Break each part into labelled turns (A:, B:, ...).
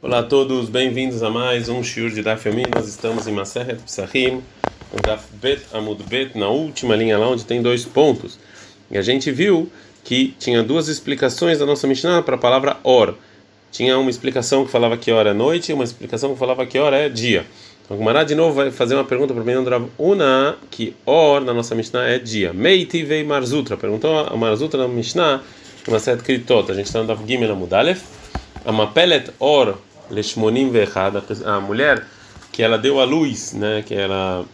A: Olá a todos, bem-vindos a mais um Shiur de Daf Yomi. Nós estamos em Maseret Psachim, no Daf Bet Amud Bet, na última linha lá onde tem dois pontos. E a gente viu que tinha duas explicações da nossa Mishnah para a palavra Or. Tinha uma explicação que falava que hora é noite e uma explicação que falava que hora é dia. Então Gumará de novo vai fazer uma pergunta para o menino Una, que Or na nossa Mishnah é dia. Meiti vei Marzutra. Perguntou a Marzutra na Mishnah, uma certa Kritot. A gente está no Daf Gimel Amudalef. A Mapelet Or Leshmonim Vechad, a mulher que ela deu à luz, né, que ela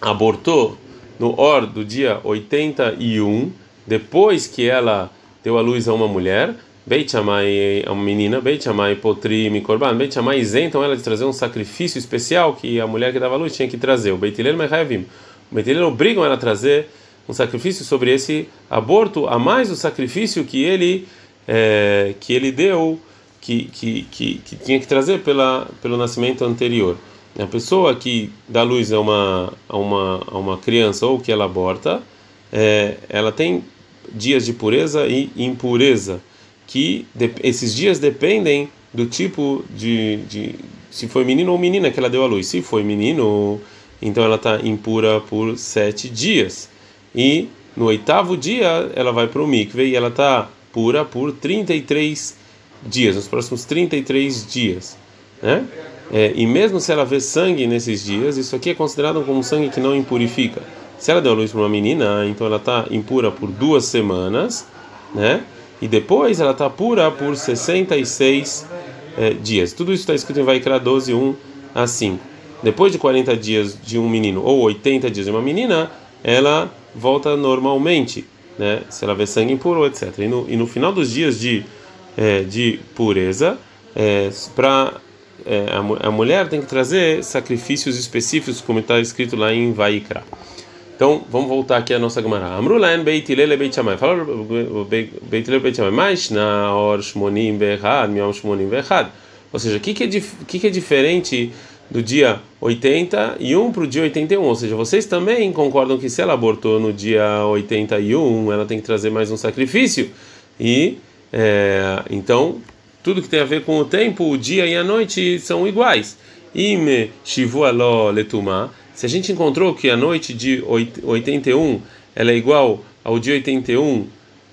A: abortou no Or do dia 81, depois que ela deu à luz a uma mulher, Beit Shammai, a menina, Beit Shammai Potri Mikorban, Beit Shammai isentam ela de trazer um sacrifício especial que a mulher que dava à luz tinha que trazer, o Beit Hillel. O Beit obrigam ela a trazer um sacrifício sobre esse aborto, a mais o sacrifício que ele, é, que ele deu que, que, que, que, tinha que trazer pela, pelo nascimento anterior. A pessoa que dá luz a uma, a uma, a uma criança ou que ela aborta, é, ela tem dias de pureza e impureza, que de, esses dias dependem do tipo de, de se foi menino ou menina que ela deu a luz. Se foi menino, então ela está impura por sete dias. E no oitavo dia ela vai para o mikve e ela está pura por 33 dias dias, nos próximos 33 dias, né? É, e mesmo se ela vê sangue nesses dias, isso aqui é considerado como sangue que não impurifica. Se ela deu luz para uma menina, então ela está impura por duas semanas, né? E depois ela está pura por 66 é, dias. Tudo isso está escrito em Vaikra 12, 1 a 5. Depois de 40 dias de um menino ou 80 dias de uma menina, ela volta normalmente, né? Se ela vê sangue impuro, etc. E no, e no final dos dias de é, de pureza, é, para é, a, a, mulher tem que trazer sacrifícios específicos, como está escrito lá em Vaikra. Então, vamos voltar aqui à nossa Gemara. Amrulan Beit Hillel Beit Shammai. Fala Beit Hillel Beit Shammai. Mas na hora Shmonim Bechad, Miom Shmonim. Ou seja, o que, que, é, que, que é diferente do dia 81 para o dia 81? Ou seja, vocês também concordam que se ela abortou no dia 81, ela tem que trazer mais um sacrifício? E é, então, tudo que tem a ver com o tempo, o dia e a noite são iguais. Ime shivualo letuma. Se a gente encontrou que a noite de 81 ela é igual ao dia 81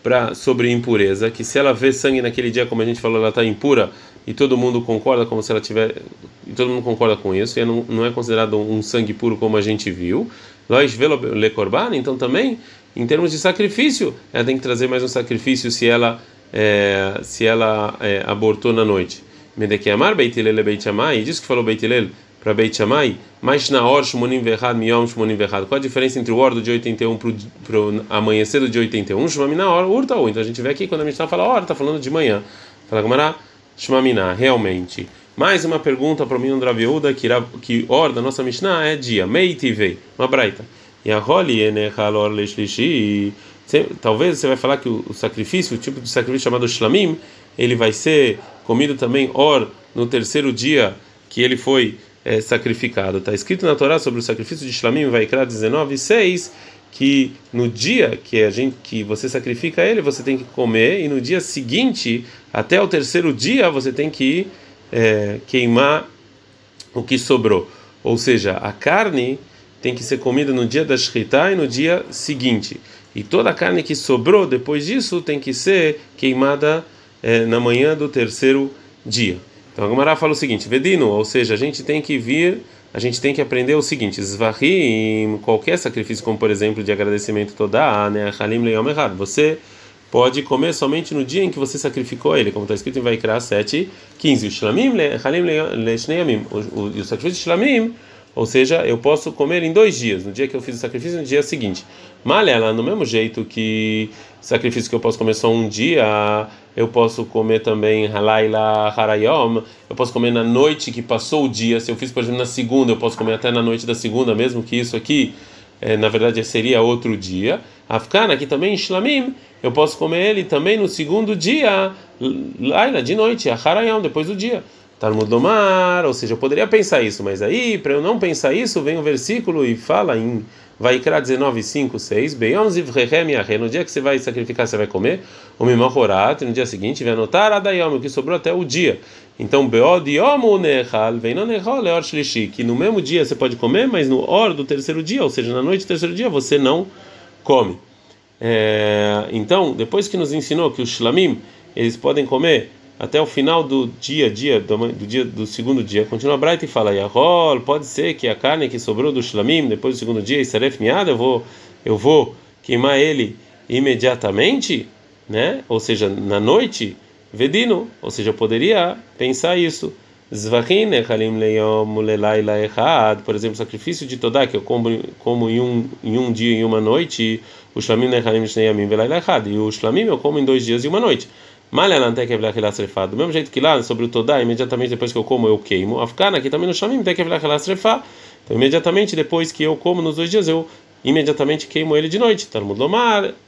A: para sobre impureza, que se ela vê sangue naquele dia, como a gente falou, ela está impura e todo mundo concorda como se ela tiver e todo mundo concorda com isso, e não, não é considerado um sangue puro como a gente viu. Nós velo le corban, então também em termos de sacrifício, ela tem que trazer mais um sacrifício se ela é, se ela é, abortou na noite. Medekiamar Beit Hillel Beit Shammai, diz que falou Beit Hillel para Beit Shammai, mas na hora Shmonim Vechad, Miyom Shmonim Vechad. Qual a diferença entre o hora do dia 81 para o amanhecer dia 81? Shmamina hora, urta ou. Então a gente vê aqui quando a está falando hora, está falando de manhã. Fala Gamará, Shmamina, realmente. Mais uma pergunta para o menino Draviúda, que, que hora da nossa Mishnah é dia, Meitivei, uma braita. E a Roli, Enechalor Leshlishi talvez você vai falar que o, o, sacrifício, o tipo de sacrifício chamado shlamim, ele vai ser comido também or no terceiro dia que ele foi é, sacrificado. Está escrito na Torá sobre o sacrifício de shlamim, vai 19, 6, que no dia que a gente que você sacrifica ele, você tem que comer e no dia seguinte, até o terceiro dia, você tem que é, queimar o que sobrou. Ou seja, a carne tem que ser comida no dia da Shritá e no dia seguinte. E toda a carne que sobrou depois disso tem que ser queimada é, na manhã do terceiro dia. Então a Gemara fala o seguinte: Vedino, ou seja, a gente tem que vir, a gente tem que aprender o seguinte: Zvahim, qualquer sacrifício, como por exemplo de agradecimento toda, né? Halim Leom errado. Você pode comer somente no dia em que você sacrificou ele, como está escrito em Vaikra 7, 15. O Shlamim, Halim Leishneamim. O sacrifício de Shlamim ou seja, eu posso comer em dois dias, no dia que eu fiz o sacrifício e no dia seguinte. Malha, no mesmo jeito que sacrifício que eu posso comer só um dia, eu posso comer também halaila harayom, eu posso comer na noite que passou o dia. Se eu fiz, por exemplo, na segunda, eu posso comer até na noite da segunda, mesmo que isso aqui, é, na verdade, seria outro dia. Afkana, aqui também Shlamim, eu posso comer ele também no segundo dia, laila, de noite, harayom, depois do dia. Talmud Lomar, ou seja, eu poderia pensar isso, mas aí, para eu não pensar isso, vem o um versículo e fala em Vaikra 19, 5, 6, Beyom Zivrechem no dia que você vai sacrificar, você vai comer, o Mimohorat, no dia seguinte, vai anotar Adayom, o que sobrou até o dia. Então, beod vem no nechal leor shlishi, que no mesmo dia você pode comer, mas no hor do terceiro dia, ou seja, na noite do terceiro dia, você não come. É, então, depois que nos ensinou que os shlamim, eles podem comer até o final do dia, dia do, dia do segundo dia, continua Braita e fala, Yahol, pode ser que a carne que sobrou do shlamim, depois do segundo dia, seref miada, eu vou, eu vou queimar ele imediatamente, né? Ou seja, na noite, vedino, ou seja, eu poderia pensar isso. Zvachin por exemplo, sacrifício de Todá, que eu como, como em, um, em um dia e uma noite, o shlamim e o shlamim eu como em dois dias e uma noite. Do mesmo jeito que lá, sobre o Todá, imediatamente depois que eu como, eu queimo. Afkana, aqui também no shlamim, então imediatamente depois que eu como nos dois dias, eu imediatamente queimo ele de noite. Talmud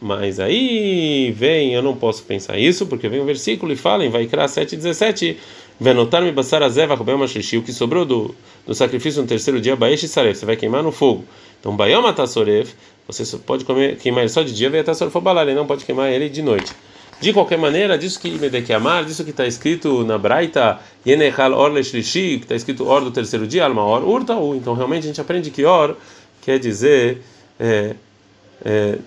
A: mas aí vem, eu não posso pensar isso, porque vem um versículo e fala em Vaikra 7,17, Venotar-me basar azeva o que sobrou do, do sacrifício no terceiro dia, Baesh e Saref, você vai queimar no fogo. Então, Bayoma Tassoref, você pode comer, queimar ele só de dia, vai até Sorfobalar, ele não pode queimar ele de noite. De qualquer maneira, disso que Medekiamar, disso que está escrito na Braita, Yenechal Or Leshlishi, que está escrito Or do terceiro dia, Alma Or Urtaú. Então, realmente, a gente aprende que Or quer dizer é, é,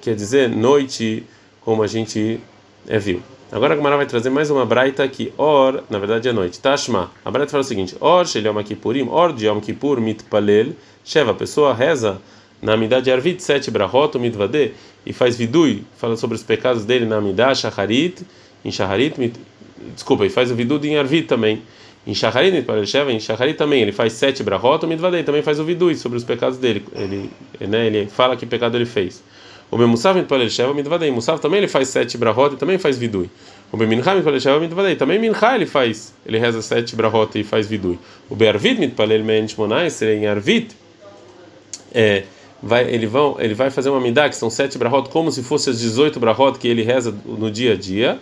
A: quer dizer noite, como a gente é, viu. Agora a Gemara vai trazer mais uma braita que or, na verdade é noite. Tashma. A braita fala o seguinte: or shel yom kippurim, or de yom kippur mitpalel, sheva, a pessoa reza na Amidah de Arvit, sete brahot, mitvade, e faz vidui, fala sobre os pecados dele na Amidah, shacharit, em shacharit, desculpa, e faz o vidui em Arvit também. Em Shacharit, em Shacharit também, ele faz sete brachot, o Mitvadei também faz o vidui sobre os pecados dele. Ele, né, ele fala que pecado ele fez. O Memusav Mitpalel Sheva Mitvadei. Musav também ele faz sete brachot e também faz vidui. O Bemincha Mitpalel Sheva Mitvadei. Também Mincha ele faz, ele reza sete brachot e faz vidui. O Be'arvit Mitpalel Men Shmonais, em Arvit, é, vai, ele, vão, ele vai fazer uma midah, que são sete brachot, como se fossem as 18 brachot que ele reza no dia a dia,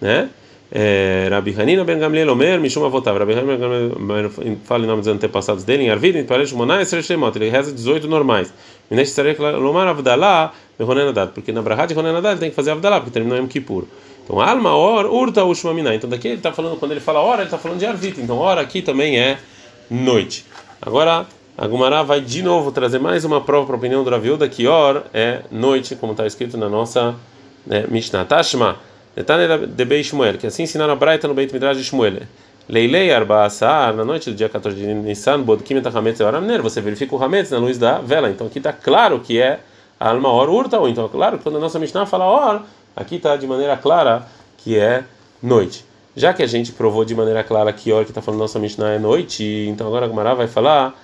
A: né? É, Rabi Hanina ben Gamliel Omer, Mishum Avotav. Rabi Hanina ben Gamliel fala em nome dos antepassados dele, em Arvid, em Paresh Monai, Sreshemot. Ele reza 18 normais. Minesh Sarek Lomar Avdalá. Porque na Brahad de Honenadat ele tem que fazer Avdalá, porque terminou em Kippur. Então, Alma, Or, Urta, Ushmamina. Então, daqui ele está falando, quando ele fala hora, ele está falando de Arvit. Então, hora aqui também é noite. Agora, a Gumará vai de novo trazer mais uma prova para a opinião do Raviuda, que Or é noite, como está escrito na nossa né, Mishnah. Tashma. Netane de Bei Shmuel, que assim ensinaram a Braita no Beit Midrash de Shmuel. Leilei Arba Asar, na noite do dia 14 de Nissan, Bodkim et Hametz Eoramner, você verifica o Hametz na luz da vela. Então aqui está claro que é a alma or urta, ou então é claro quando a nossa Mishnah fala or, aqui está de maneira clara que é noite. Já que a gente provou de maneira clara que or que está falando nossa Mishnah é noite, então agora a Gumara vai falar,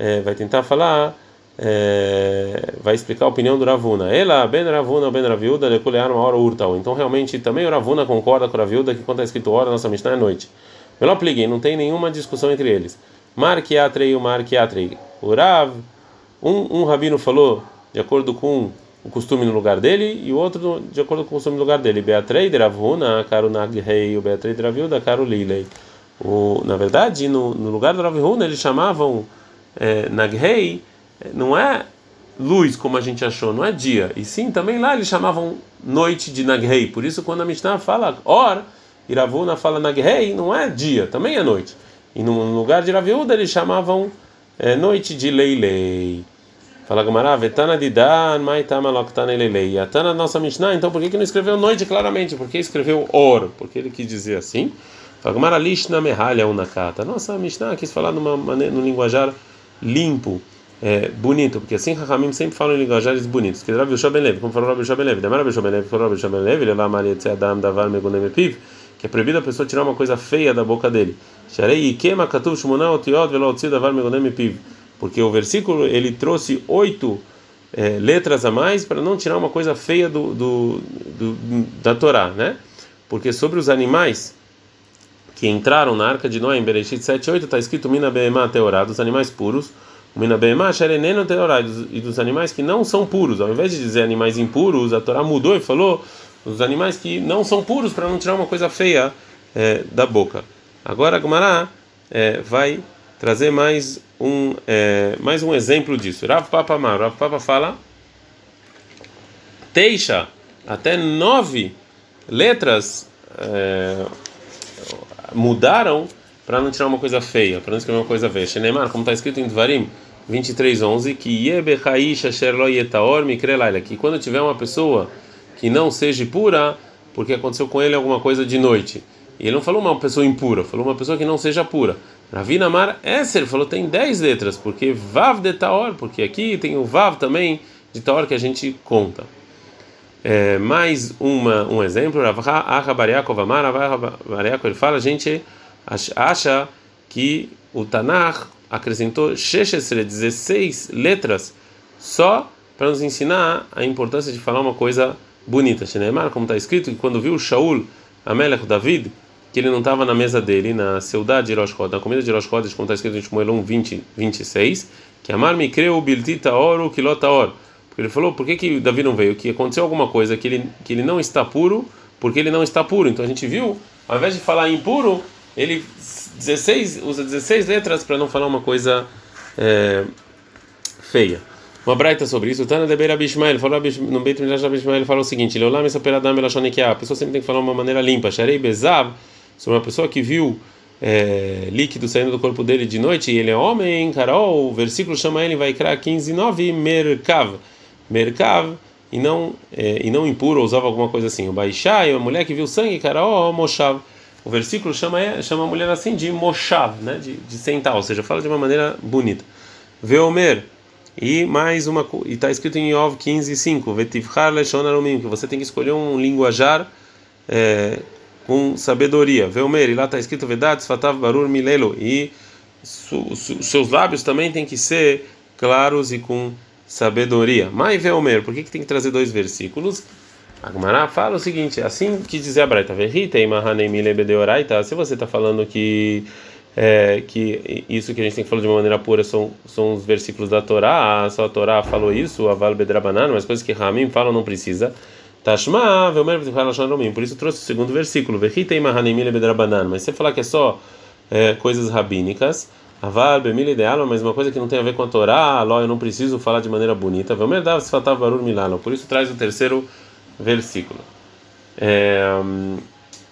A: é, vai tentar falar é, vai explicar a opinião do Ravuna. Ela, Ben Ravuna, Ben Raviuda, Lekulear, uma hora urtal. Então, realmente, também o Ravuna concorda com o Raviuda que quando está escrito hora, nossa Mishnah é noite. Melhor pliguei, não tem nenhuma discussão entre eles. Marquiatrei e o Marquiatrei. O Rav, um, um rabino falou de acordo com o costume no lugar dele e o outro de acordo com o costume no lugar dele. Beatrei de Ravuna, caro Nagrei, o Beatrei de Raviuda, caro Lilei. Na verdade, no, no lugar do Ravuna, eles chamavam é, Nagrei não é luz como a gente achou, não é dia. E sim, também lá eles chamavam noite de Nagrei. Por isso, quando a Mishnah fala or, Iravuna fala Nagrei, não é dia, também é noite. E no lugar de Iraviúda eles chamavam é, noite de Leilei. Fala Gamara, Vetana de Dan, Loktana Leilei. A Tana nossa Mishnah, então por que, que não escreveu noite claramente? Por que escreveu or? Porque ele quis dizer assim. Fala Gamara, Lishna Mehalha Unakata. Nossa Mishnah quis falar numa maneira, num linguajar limpo é, bonito, porque assim Rahamim sempre falam em linguajares bonitos. Que Rabi Levi, como falou Rabi Levi, Demar Rabi Levi, falou Rabi Ben Levi, Lelá Maria Adam Davar Megunem Epiv, que é proibido a pessoa tirar uma coisa feia da boca dele. Sharei Ikema Katuv Shmona Otiot Velo Otzi Davar Megunem Epiv, porque o versículo ele trouxe oito é, letras a mais para não tirar uma coisa feia do, do, do, da Torá, né? Porque sobre os animais que entraram na arca de Noé em Bereshit 7:8 está escrito Mina Beema Teorá, dos animais puros e dos animais que não são puros. Ao invés de dizer animais impuros, a Torá mudou e falou os animais que não são puros para não tirar uma coisa feia é, da boca. Agora Gumará é, vai trazer mais um é, mais um exemplo disso. Rav Papa Mar, Rav Papa fala teixa até nove letras mudaram para não tirar uma coisa feia, para não escrever uma coisa feia. Shenemar, como está escrito em Dvarim 23:11, que que quando tiver uma pessoa que não seja pura, porque aconteceu com ele alguma coisa de noite. E ele não falou uma pessoa impura, falou uma pessoa que não seja pura. Ravina Mar Esser falou tem 10 letras, porque Vav de Taor, porque aqui tem o Vav também de Taor que a gente conta. É, mais uma, um exemplo, Rav Bariakov Amar, ele fala, a gente acha que o Tanakh acrescentou 16 letras só para nos ensinar a importância de falar uma coisa bonita. Como está escrito, que quando viu Shaul, Amelech David, que ele não estava na mesa dele, na saudade de Rosh na comida de Rosh como está escrito em Shmuel 1, 20, 26, que Amar me creu biltita oro kilota or. Ele falou, por que, que Davi não veio? Que aconteceu alguma coisa, que ele, que ele não está puro, porque ele não está puro. Então a gente viu, ao invés de falar impuro, ele 16, usa 16 letras para não falar uma coisa é, feia. Uma braita sobre isso, Tana de Beira Bishmael, falou no Beit Midrash Bishmael, falou o seguinte: Leolam essa peradam a pessoa sempre tem que falar uma maneira limpa. Sharei Bezav, sobre uma pessoa que viu é, líquido saindo do corpo dele de noite e ele é homem, Carol, o versículo chama ele, vai criar 15, 9, Merkav. Merkav, e não, é, e não impuro, usava alguma coisa assim. O Baixai, a mulher que viu sangue, Carol, Moshav. O versículo chama, chama a mulher assim de Moshav, né, de, de sentar, ou seja, fala de uma maneira bonita. Veomer, e mais uma e está escrito em Yov 15, 5, Vetivchar Leshon Arumim, que você tem que escolher um linguajar é, com sabedoria. Veomer, e lá está escrito Vedat Fatav Barur Milelo, e su, su, seus lábios também têm que ser claros e com sabedoria. Mas Veomer, por que, que tem que trazer dois versículos? Agmará fala o seguinte, assim que dizer a Braita, se você está falando que é, que isso que a gente tem que falar de uma maneira pura são, são os versículos da Torá, só a Torá falou isso, a Val Bedrabanan, mas coisas que Ramim falam não precisa. Tashma, por isso trouxe o segundo versículo, mas você falar que é só é, coisas rabínicas, Aval, Bemila ideal, mas uma coisa que não tem a ver com a Torá, Ló, eu não preciso falar de maneira bonita. Por isso traz o terceiro versículo. É,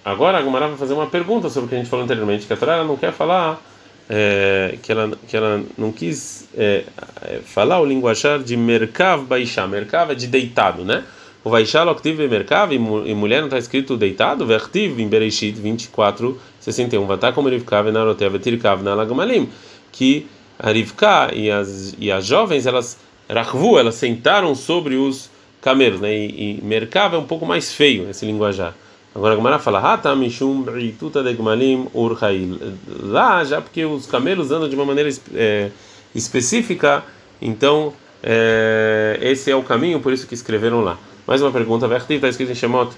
A: Agora a Gumara vai fazer uma pergunta sobre o que a gente falou anteriormente, que a Torá não quer falar, é, que, ela, que ela não quis é, é falar o linguajar de Merkav Baixá. Merkav é de deitado, né? O Baixá Loktiv Merkav, e mulher não está escrito deitado, Vertiv em Bereshit 24, 61. Vatá como Rivkav na Rotev Tirkav na. Que a Rivka e as, e as jovens, elas, Rachvu, elas sentaram sobre os camelos, né? E, e é um pouco mais feio esse linguajar. Agora a Gemara fala. Lá, já porque os camelos andam de uma maneira é, específica, então é, esse é o caminho, por isso que escreveram lá. Mais uma pergunta, Vertiv, está escrito em Shemot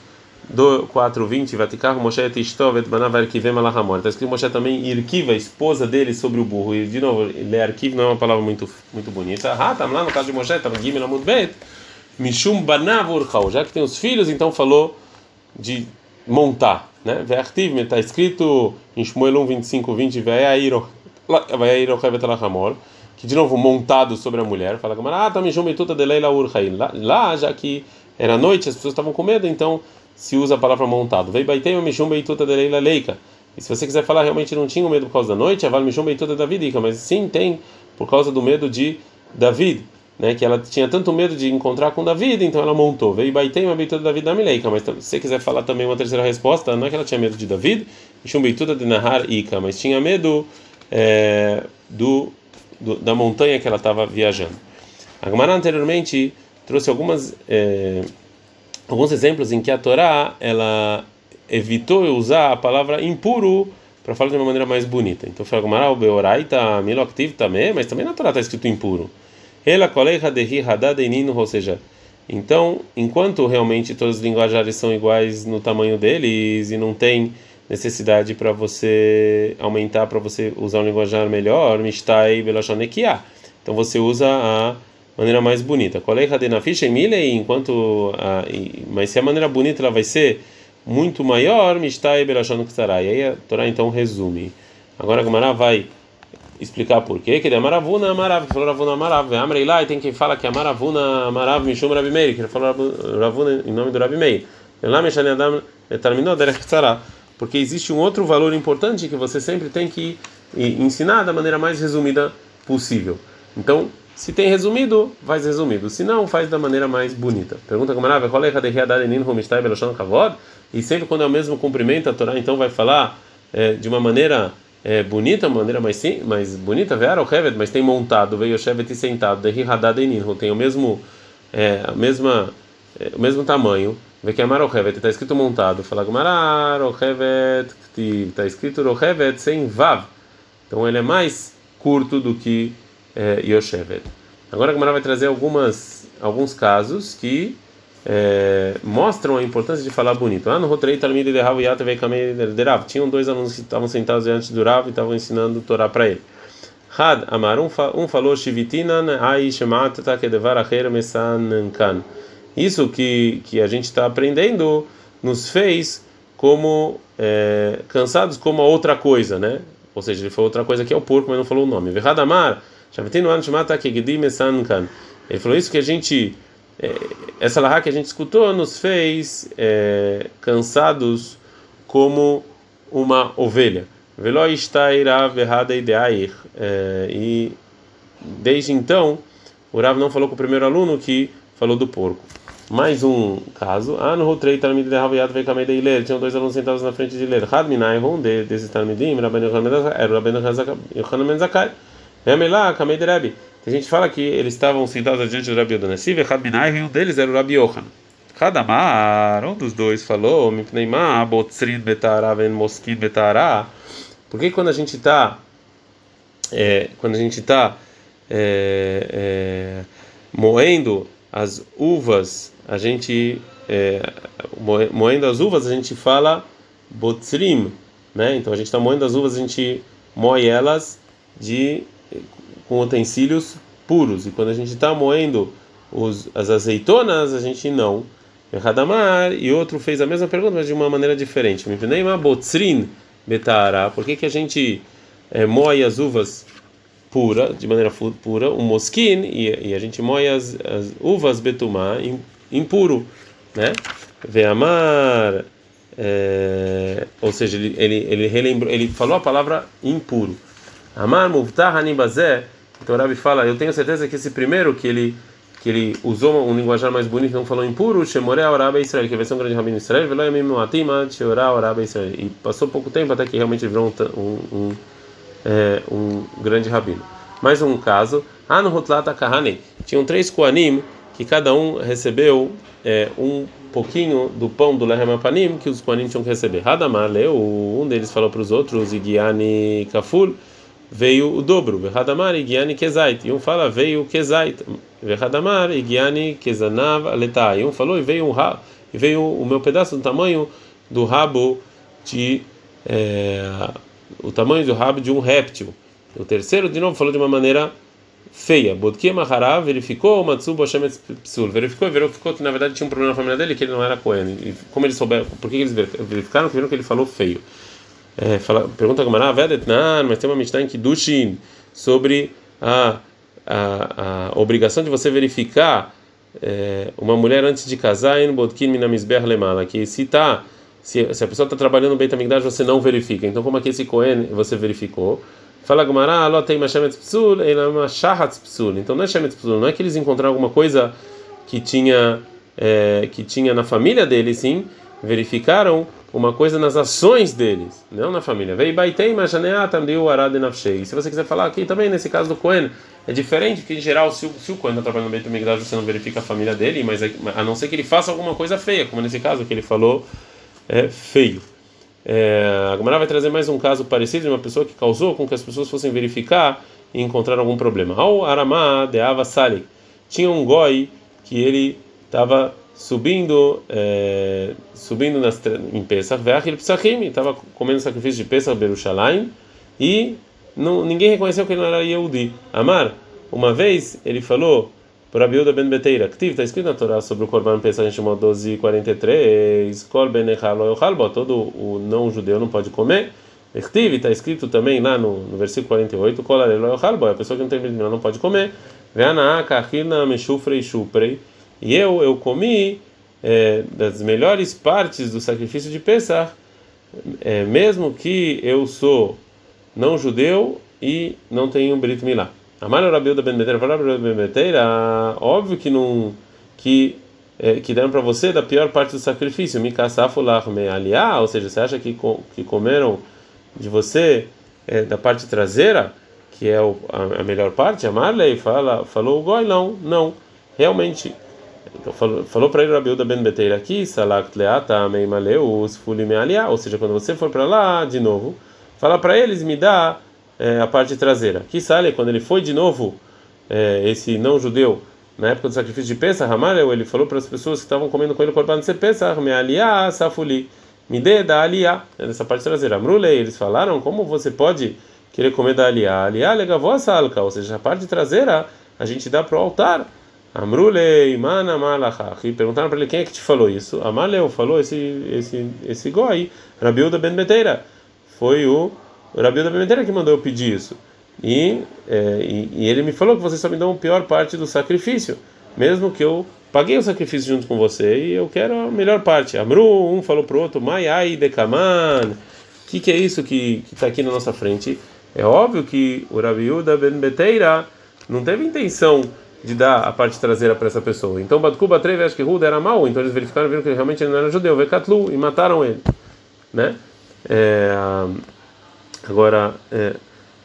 A: 4.20, Vatikar Moshe Tishtov et banav Arkivem alahamor. Está escrito Moshe também Irkiva, esposa dele, sobre o burro. E de novo, Arkiv não é uma palavra muito, muito bonita. Hatam, lá no caso de Moshe, estava Gimel Amud Bet, Mishum banav urchau. Já que tem os filhos, então falou de montar, né? Ve'achtiv, está escrito em Shmuel 1, 25, 20, Ve'ayiro Hamor, que de novo montado sobre a mulher, fala ah, tá tuta de leila urhain. Lá, já que era noite, as pessoas estavam com medo, então se usa a palavra montado. Veio baitei mishum beituta de leila leika. E se você quiser falar realmente não tinha medo por causa da noite, aval mishum beituta davidica, mas sim tem por causa do medo de David né, que ela tinha tanto medo de encontrar com Davi, então ela montou. Veio Baitem, uma beituda Davi da Mileika. Mas se você quiser falar também uma terceira resposta, não é que ela tinha medo de Davi, beituda de Nahar Ika, mas tinha medo é, do, do, da montanha que ela estava viajando. A Gemara anteriormente trouxe algumas, é, alguns exemplos em que a Torá ela evitou usar a palavra impuro para falar de uma maneira mais bonita. Então, foi a Gemara, o Beoraita, Miloktiv também, mas também na Torá está escrito impuro. Ela coleja de hadadeinino, ou seja, então, enquanto realmente todos os linguajares são iguais no tamanho deles e não tem necessidade para você aumentar, para você usar um linguajar melhor, mistai beloshonekia. Então você usa a maneira mais bonita. Nafish emile, enquanto a, mas se a maneira bonita ela vai ser muito maior, mistai beloshon E aí a Torá então resume. Agora a Gamara vai explicar por quê, que é Maravuna Amarav, que falou Ravuna Amarav, Amrei lá, e tem quem fala que é Maravuna Mishum Rabi Meir, que ele falou Ravuna em nome do Rabi Meir. Lá Meshani Adam terminou Derech Tzara. porque existe um outro valor importante que você sempre tem que ensinar da maneira mais resumida possível. Então, se tem resumido, faz resumido. Se não, faz da maneira mais bonita. Pergunta como é E sempre quando é o mesmo cumprimento, a Torá então vai falar é, de uma maneira é, bonita, uma maneira mais sim, mais bonita, mas tem montado, veio Shevet e sentado, tem o mesmo é, a mesma é, o mesmo tamanho, vê que Amar Rohevet está escrito montado, fala Gumar Rohevet, está escrito Rohevet sem Vav, então ele é mais curto do que é, Yoshevet. Agora a Gemara vai trazer algumas, alguns casos que é, mostram a importância de falar bonito. Ah, no Rotrei Talmid de Rav Yata de Rav. Tinham dois alunos que estavam sentados diante do Rav e estavam ensinando Torá para ele. Had Amar, um, falou Shivitinan Ai Shematata Kedevar Acher Mesankan. Isso que, que a gente está aprendendo nos fez como é, cansados como a outra coisa, né? Ou seja, ele falou outra coisa que é o porco, mas não falou o nome. Verradamar ele falou isso que a gente, é, essa lahá que a gente escutou nos fez é, cansados como uma ovelha. É, e desde então, o Rav não falou com o primeiro aluno que falou do porco. Mais um caso. Ah, no Rotrei Talmid de Raviat veio Kamei de ler. Tinham dois alunos sentados na frente de ler. Hadminai, um desses Talmidim, Rabbeinu Yohanan Menzakai. Vemelá, Kamei de Rebbe. A gente fala que eles estavam sentados diante do Rabi Yodanesiv, e Hadminai, e um deles era o Rabi Yohanan. Hadamar, um dos dois falou, Mipneimah, Botzrin Betará, Ven Moskin Betará. Porque quando a gente está. É, quando a gente está é, é, moendo as uvas, a gente. É, moendo as uvas, a gente fala botzrim, né? Então a gente está moendo as uvas, a gente moe elas de com utensílios puros. E quando a gente está moendo os, as azeitonas, a gente não. Radamar e outro fez a mesma pergunta, mas de uma maneira diferente. Botzrin betara. Por que, que a gente é, moe as uvas pura, de maneira pura, um mosquin e, e, a gente moe as, as uvas betumá impuro, né? Veamar, é, ou seja, ele, ele, ele relembrou, ele falou a palavra impuro. Amar muvtah hanibazé. Então o Rabi fala, eu tenho certeza que esse primeiro que ele que ele usou um linguajar mais bonito, não falou impuro, Shemore Arabe Israel, que vai ser um grande rabino Israel, Israel. E passou pouco tempo até que realmente virou um, um, é, um grande rabino. Mais um caso, Anu Kahane. Tinham três Koanim que cada um recebeu é, um pouquinho do pão do Lehem Panim que os Koanim tinham que receber. Hadamar leu, um deles falou para os outros, Igiani Kaful veio o dobro. Vehadamar Igiani Kezait. E um fala veio Kezait. Vehadamar Igiani Kezanav Aletai. E um falou e veio um rabo, e veio o meu pedaço do tamanho do rabo de é, o tamanho do rabo de um réptil. O terceiro de novo falou de uma maneira feia. Bodkia Mahara verificou o Matsubo Shemet Psul. Verificou e verificou que na verdade tinha um problema na família dele que ele não era Cohen. E como eles souberam, por que eles verificaram? Porque viram que ele falou feio. É, fala, pergunta ah, Vedetnan, mas tem uma Mishnah em Kiddushin sobre a, a, a obrigação de você verificar é, uma mulher antes de casar em Lemala, que se tá se, se a pessoa está trabalhando Beit HaMikdash, você não verifica. Então, como aqui esse Cohen você verificou? Fala Gumara, lo tem Mashemet Psul, ela Shahat Psul. Então, não é Shemet Psul, não é que eles encontraram alguma coisa que tinha é, que tinha na família deles, sim, verificaram uma coisa nas ações deles, não na família. Vei baitei nafshei. Se você quiser falar aqui também nesse caso do Cohen, é diferente porque em geral se o, se o Cohen está trabalhando no Beit HaMikdash, você não verifica a família dele, mas é, a não ser que ele faça alguma coisa feia, como nesse caso que ele falou, é feio. É, a Gamara vai trazer mais um caso parecido de uma pessoa que causou com que as pessoas fossem verificar e encontrar algum problema. Ao Aramá de Ava Salik, tinha um goi que ele estava subindo é, subindo nas, em Pesach, ele estava comendo sacrifício de Pesach Berushalayim e não, ninguém reconheceu que ele não era Yehudi. Amar, uma vez ele falou por Abiuda ben Beteira, que está escrito na Torá sobre o Corban Pesach em Shemot 12:43, Kol ben todo o não judeu não pode comer. Echtiv, está escrito também lá no, no versículo 48, Kol a pessoa que não tem não pode comer. Veana kahina meshufrei shuprei. E eu eu comi é, das melhores partes do sacrifício de Pesach é, mesmo que eu sou não judeu e não tenho Brit Milá. Amar o Rabiuda Ben Beteira, Ben Beteira, óbvio que não que é, que deram para você da pior parte do sacrifício, me aliá, ou seja, você acha que que comeram de você é, da parte traseira, que é o, a, a, melhor parte, a Marley fala, falou o goi não, não, realmente. Então falou, falou para ele Rabiuda Ben Beteira aqui, salakt leata meimaleus fulime aliá, ou seja, quando você for para lá de novo, fala para eles me dá é, a parte traseira. Que sale quando ele foi de novo é, esse não judeu na época do sacrifício de Pesach, Ramaleu, ele falou para as pessoas que estavam comendo com ele corban de Pesach, me safuli, me dê da aliá, é nessa parte traseira. Amrulei, eles falaram, como você pode querer comer da aliá? Aliá legavó salka, ou seja, a parte traseira a gente dá para o altar. Amrulei, mana malachach. E perguntaram para ele quem é que te falou isso. Amaleu falou esse esse esse goi, Rabiuda ben Beteira. Foi o Rabiuda ben Beteira que mandou eu pedir isso. E, é, e, e, ele me falou que vocês só me dão a pior parte do sacrifício, mesmo que eu paguei o sacrifício junto com você e eu quero a melhor parte. Amru, um falou pro outro, Maiai Dekaman. O que, que é isso que está aqui na nossa frente? É óbvio que o Rabiuda Ben Beteira não teve intenção de dar a parte traseira para essa pessoa. Então, Batkuba Treve que Ruda era mau, então eles verificaram viram que realmente ele não era judeu, Vekatlu, e mataram ele. Né? É, agora. É,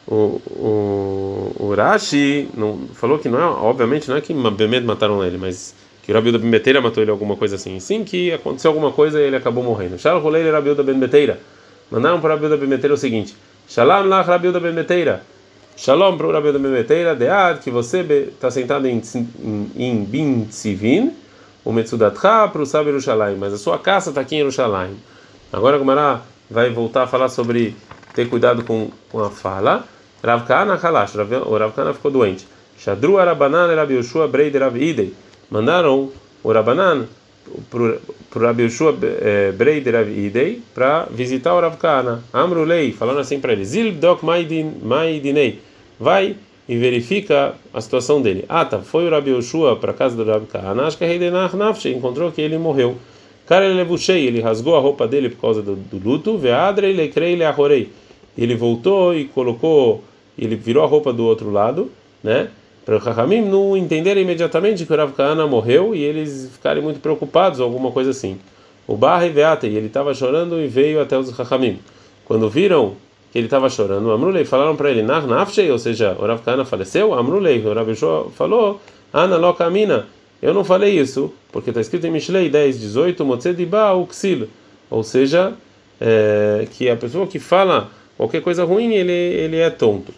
A: o, o, o Rashi não, falou que não é, obviamente não é que Bemed mataram ele, mas que o Rabiuda Ben matou ele alguma coisa assim. Sim, que aconteceu alguma coisa e ele acabou morrendo. Shalom Rolei Rabiuda Ben Beteira. Mandaram para Rabiuda Ben o seguinte: Shalom lá Rabiuda Ben. Shalom para o Rabiuda Ben Beteira, Dead, que você está sentado em, em, em Bin Tzivin, o Metsudatcha para o Sabe Yerushalayim, mas a sua casa está aqui em Yerushalayim. Agora a Gumara vai voltar a falar sobre ter cuidado com, com a fala. Rav Kalash, o Rav Kana ficou doente. Shadru Arabanan Rabi Yoshua Brei de Rav Idei. Mandaram o Rabanan para o Rabi Yoshua eh, Brei de Rav Idei para visitar o Rav Kana. Amrulei, falando assim para ele: Zilbdok Maidinei. Vai e verifica a situação dele. Ah, tá. Foi o Rabi Yoshua para a casa do Rav Kana. Acho que a encontrou que ele morreu. Cara, ele levuchei, ele rasgou a roupa dele por causa do, do luto. Veadre, ele crei, ele arrorei. Ele voltou e colocou ele virou a roupa do outro lado, né? Para o Rahamim não entenderem imediatamente que o Rav Kahana morreu e eles ficarem muito preocupados, alguma coisa assim. O Barra e ele estava chorando e veio até os Rahamim. Quando viram que ele estava chorando, Amrulei falaram para ele, Nar Nafshei, ou seja, o Rav Kahana faleceu? Amrulei, o Rav falou, Ana Lokamina, eu não falei isso, porque está escrito em Mishlei 10, 18, Motzediba Uxil, ou seja, é, que a pessoa que fala qualquer coisa ruim, ele, ele é tonto.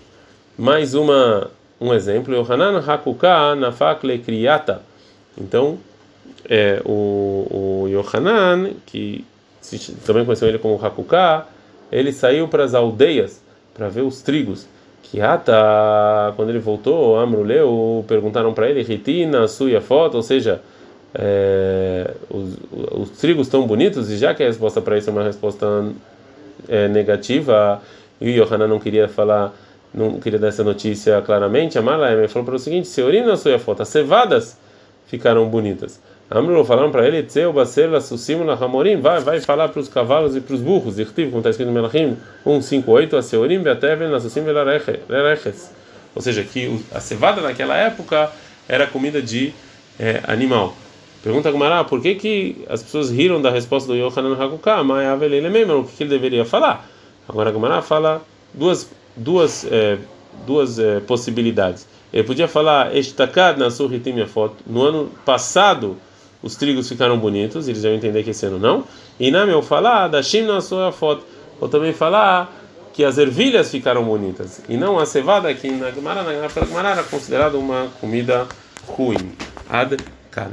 A: Mais uma um exemplo, Yohanan Hakuka Nafakle Kriyata. Então, é, o, o Yohanan, que se, também conheceu ele como Hakuka, ele saiu para as aldeias para ver os trigos. Kiata, quando ele voltou, Amruleu, perguntaram para ele, Ritina, Suya Foto, ou seja, é, os, os trigos estão bonitos, e já que a resposta para isso é uma resposta é, negativa, e o Yohanan não queria falar não queria dar essa notícia claramente, a Malaem falou para o seguinte: Seorina sua foto, as cevadas ficaram bonitas. Amru falaram para ele: Tseu basela susimula hamorim, vai, vai falar para os cavalos e para os burros. Irtiv, como está escrito no Melachim 158, a Seorim beateven asusim velareches. Ou seja, que a cevada naquela época era comida de é, animal. Pergunta Gumara, por que, que as pessoas riram da resposta do Yohanan Hakuká? Mas o que ele deveria falar? Agora a Gumara fala duas duas é, duas é, possibilidades. Ele podia falar estakad na surritim foto. No ano passado os trigos ficaram bonitos, eles vão entender que esse ano não. E na meu falar da shim na sua foto. Ou também falar que as ervilhas ficaram bonitas e não a cevada que na Gemara, na Gemara era considerada uma comida ruim. Ad kan.